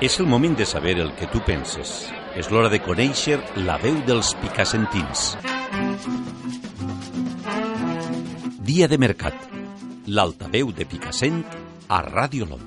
És el moment de saber el que tu penses. És l'hora de conèixer la veu dels picassentins. Dia de mercat. L'altaveu de Picassent a Ràdio Lom.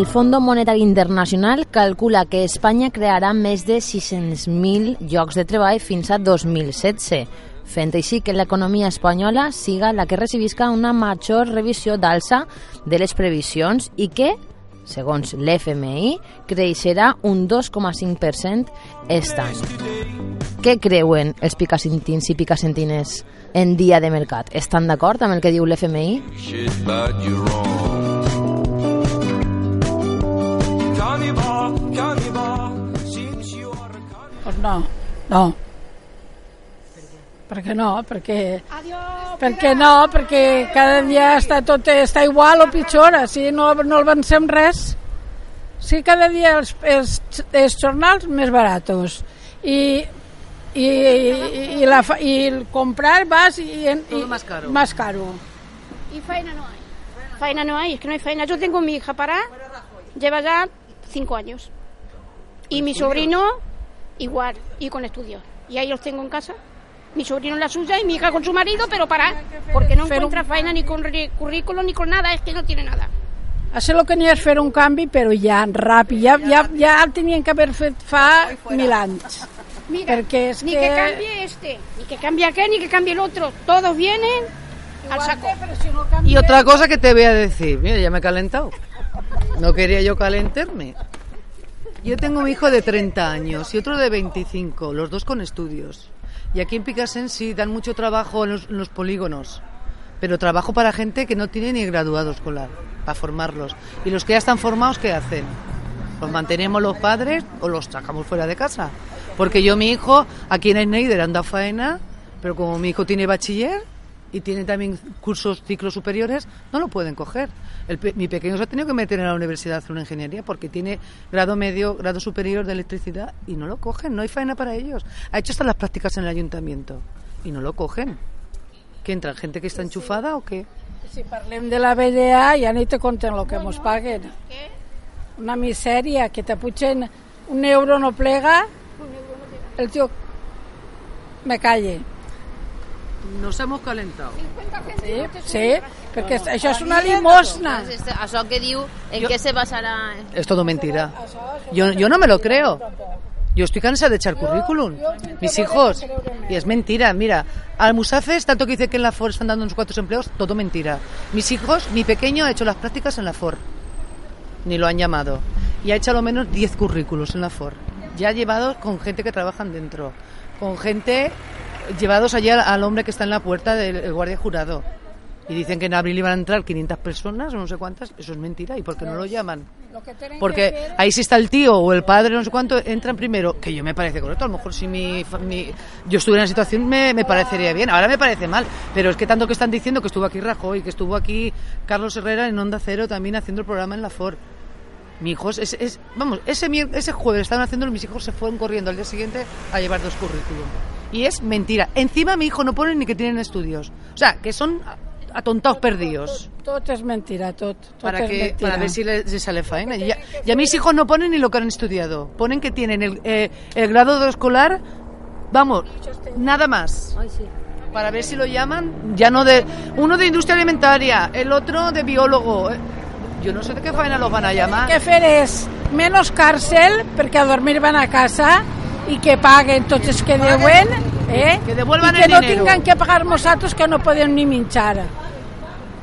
El Fondo Monetari Internacional calcula que Espanya crearà més de 600.000 llocs de treball fins a 2016, fent així que l'economia espanyola siga la que recibisca una major revisió d'alça de les previsions i que, segons l'FMI, creixerà un 2,5% aquest any. Què creuen els picassentins i picassentines en dia de mercat? Estan d'acord amb el que diu l'FMI? Pues no, no. Perquè no, perquè... Perquè no, perquè cada dia està tot està igual o pitjor, si no, no avancem res. Sí, cada dia els, els, els jornals més baratos. I, i, i, la, i el comprar vas y, y, Todo más caro. más caro. Y faena no hay. Faena no hay, es que no hay faena. Yo tengo mi hija para, lleva ya cinco años. Y mi sobrino igual, y con estudios. Y ahí los tengo en casa. Mi sobrino en la suya y mi hija con su marido, pero para, porque no encuentra faena ni con currículum ni con nada, es que no tiene nada. Això el que n'hi és fer un canvi, però ja, ràpid. Ja, ja, ja el tenien que haver fet fa mil anys. Mira, Perquè és ni que... que... cambie este, ni que cambie aquel, ni que cambie el otro. Todos vienen al saco. Y otra cosa que te voy a decir, mira, ya me he calentado. No quería yo calentarme. Yo tengo un hijo de 30 años y otro de 25, los dos con estudios. Y aquí en Picasen sí dan mucho trabajo en los, polígonos, pero trabajo para gente que no tiene ni graduado escolar, para formarlos. Y los que ya están formados, ¿qué hacen? ¿Los mantenemos los padres o los sacamos fuera de casa? Porque yo, mi hijo, aquí en Schneider anda a faena, pero como mi hijo tiene bachiller y tiene también cursos, ciclos superiores, no lo pueden coger. El pe- mi pequeño se ha tenido que meter en la universidad a hacer una ingeniería porque tiene grado medio, grado superior de electricidad y no lo cogen, no hay faena para ellos. Ha hecho hasta las prácticas en el ayuntamiento y no lo cogen. ¿Qué entra? ¿Gente que está enchufada o qué? Si parlem de la BDA ja ni te compten el que mos paguen. Una misèria, que te pugen un euro no plega, el tio me calle. Nos hemos calentado. Sí, sí perquè això és una limosna. Doncs este- això que diu, en què se basarà? Es todo mentira. Yo, yo no me lo creo. Yo estoy cansada de echar currículum. Mis hijos. Y es mentira. Mira, al Musafes, tanto que dice que en la FOR están dando unos cuantos empleos, todo mentira. Mis hijos, mi pequeño ha hecho las prácticas en la FOR. Ni lo han llamado. Y ha hecho a lo menos 10 currículos en la FOR. Ya llevados con gente que trabajan dentro. Con gente llevados allí al, hombre que está en la puerta del el guardia jurado. Y dicen que en abril iban a entrar 500 personas o no sé cuántas. Eso es mentira. ¿Y por qué no lo llaman? Porque ahí si está el tío o el padre, no sé cuánto, entran primero, que yo me parece correcto. A lo mejor si mi, mi- yo estuviera en la situación me, me parecería bien. Ahora me parece mal, pero es que tanto que están diciendo que estuvo aquí Rajoy, que estuvo aquí Carlos Herrera en Onda Cero también haciendo el programa en la FOR. Mi hijo, es, es- vamos, ese, ese jueves estaban haciendo, mis hijos se fueron corriendo al día siguiente a llevar dos currículum. Y es mentira. Encima mi hijo no pone ni que tienen estudios. O sea, que son atontados perdidos Tot és mentira, tot para, que, mentira. para ver si les, les sale faena. Y, a mis hijos no ponen ni lo que han estudiado. Ponen que tienen el, eh, el grado de escolar, vamos, nada más. Para ver si lo llaman, ya no de... Uno de industria alimentaria, el otro de biólogo. eh. Yo no sé de qué faena los van a llamar. que fer és menys càrcel perquè a dormir van a casa i que paguen tots els que deuen eh? Que devuelvan i que el no dinero. tinguin que pagar nosaltres que no podem ni menjar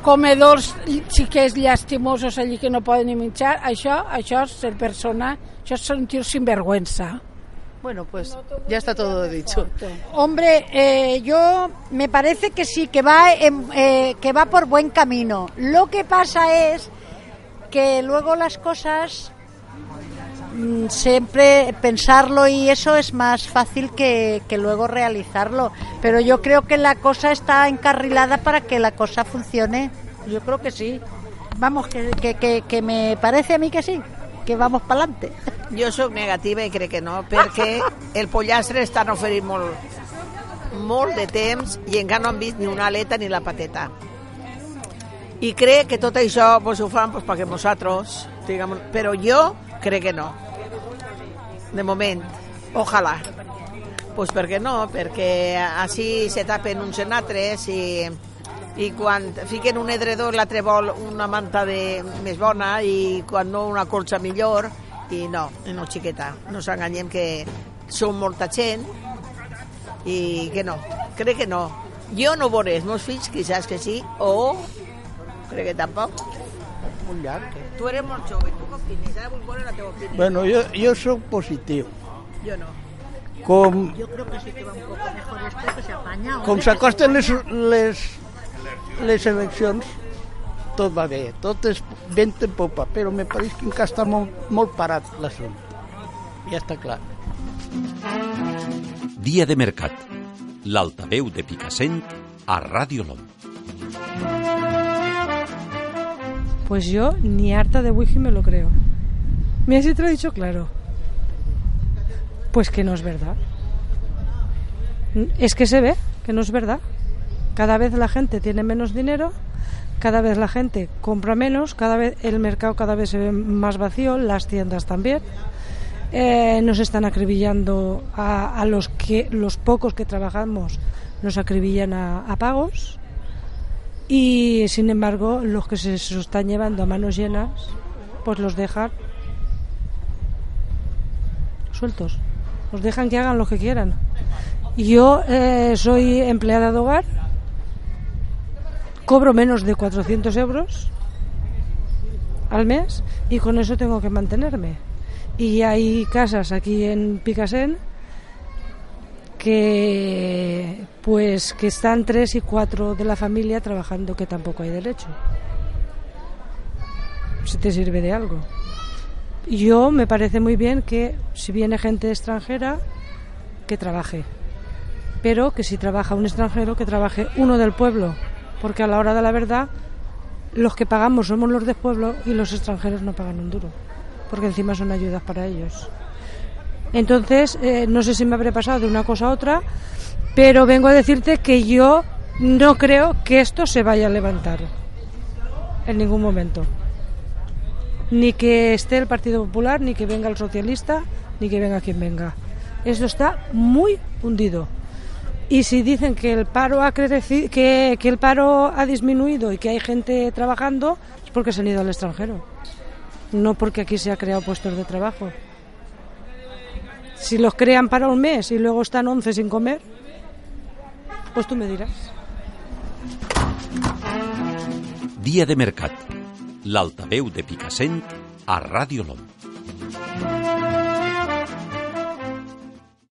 comedors xiquets llastimosos allí que no poden ni menjar això, això és ser persona això és sentir sinvergüenza Bueno, pues ya está todo dicho. Hombre, eh, yo me parece que sí, que va, en- eh, que va por buen camino. Lo que pasa es que luego las cosas siempre pensarlo y eso es más fácil que, luego realizarlo. Pero yo creo que la cosa está encarrilada para que la cosa funcione. Yo creo que sí. Vamos, que, que, me parece a mí que sí. que vamos para adelante. Jo sóc negativa i crec que no, perquè el pollastre estan oferint molt, molt de temps i encara no han vist ni una aleta ni la pateta. I crec que tot això pues, ho fan pues, perquè nosaltres, diguem, però jo crec que no. De moment, ojalà. Pues perquè no, perquè així se tapen uns en altres i, i quan fiquen un edredor l'altre vol una manta de, més bona i quan no una colxa millor i no, no xiqueta, no s'enganyem que som molta gent i que no, crec que no. Jo no veuré els meus fills, quizás que sí, o crec que tampoc. Molt llarg. Tu eres molt jove, tu què opines? Ara vull veure la teva opinió. Bueno, jo, jo sóc positiu. Jo no. Com, Yo creo que sí que va un poco mejor esto que se apaña. com s'acosten les, les, les eleccions, tot va bé, tot és vent en popa, però me pareix que encara està molt, molt parat l'assumpte. Ja està clar. Dia de mercat. L'altaveu de Picassent a Ràdio LOM. Pues yo ni harta de wiki me lo creo. Mira si te lo he dicho claro. Pues que no es verdad. Es que se ve que no es verdad. Cada vez la gente tiene menos dinero, cada vez la gente compra menos, cada vez el mercado cada vez se ve más vacío, las tiendas también. Eh, nos están acribillando a, a los que los pocos que trabajamos nos acribillan a pagos y sin embargo los que se están llevando a manos llenas pues los dejan sueltos. Los dejan que hagan lo que quieran. Yo eh, soy empleada de hogar. Cobro menos de 400 euros al mes y con eso tengo que mantenerme. Y hay casas aquí en Picasen que pues que están tres y cuatro de la familia trabajando que tampoco hay derecho. Si te sirve de algo. Yo me parece muy bien que si viene gente extranjera que trabaje. Pero que si trabaja un extranjero que trabaje uno del pueblo. Porque a la hora de la verdad los que pagamos somos los del pueblo y los extranjeros no pagan un duro. Porque encima son ayudas para ellos entonces, eh, no sé si me habré pasado de una cosa a otra, pero vengo a decirte que yo no creo que esto se vaya a levantar en ningún momento. Ni que esté el Partido Popular, ni que venga el socialista, ni que venga quien venga. Esto está muy hundido. Y si dicen que el paro ha crecido, que, que el paro ha disminuido y que hay gente trabajando, es porque se han ido al extranjero. No porque aquí se ha creado puestos de trabajo. Si los crean para un mes y luego están 11 sin comer, pues tú me dirás. Dia de mercat. L'altaveu de Picassent a Ràdio LOM.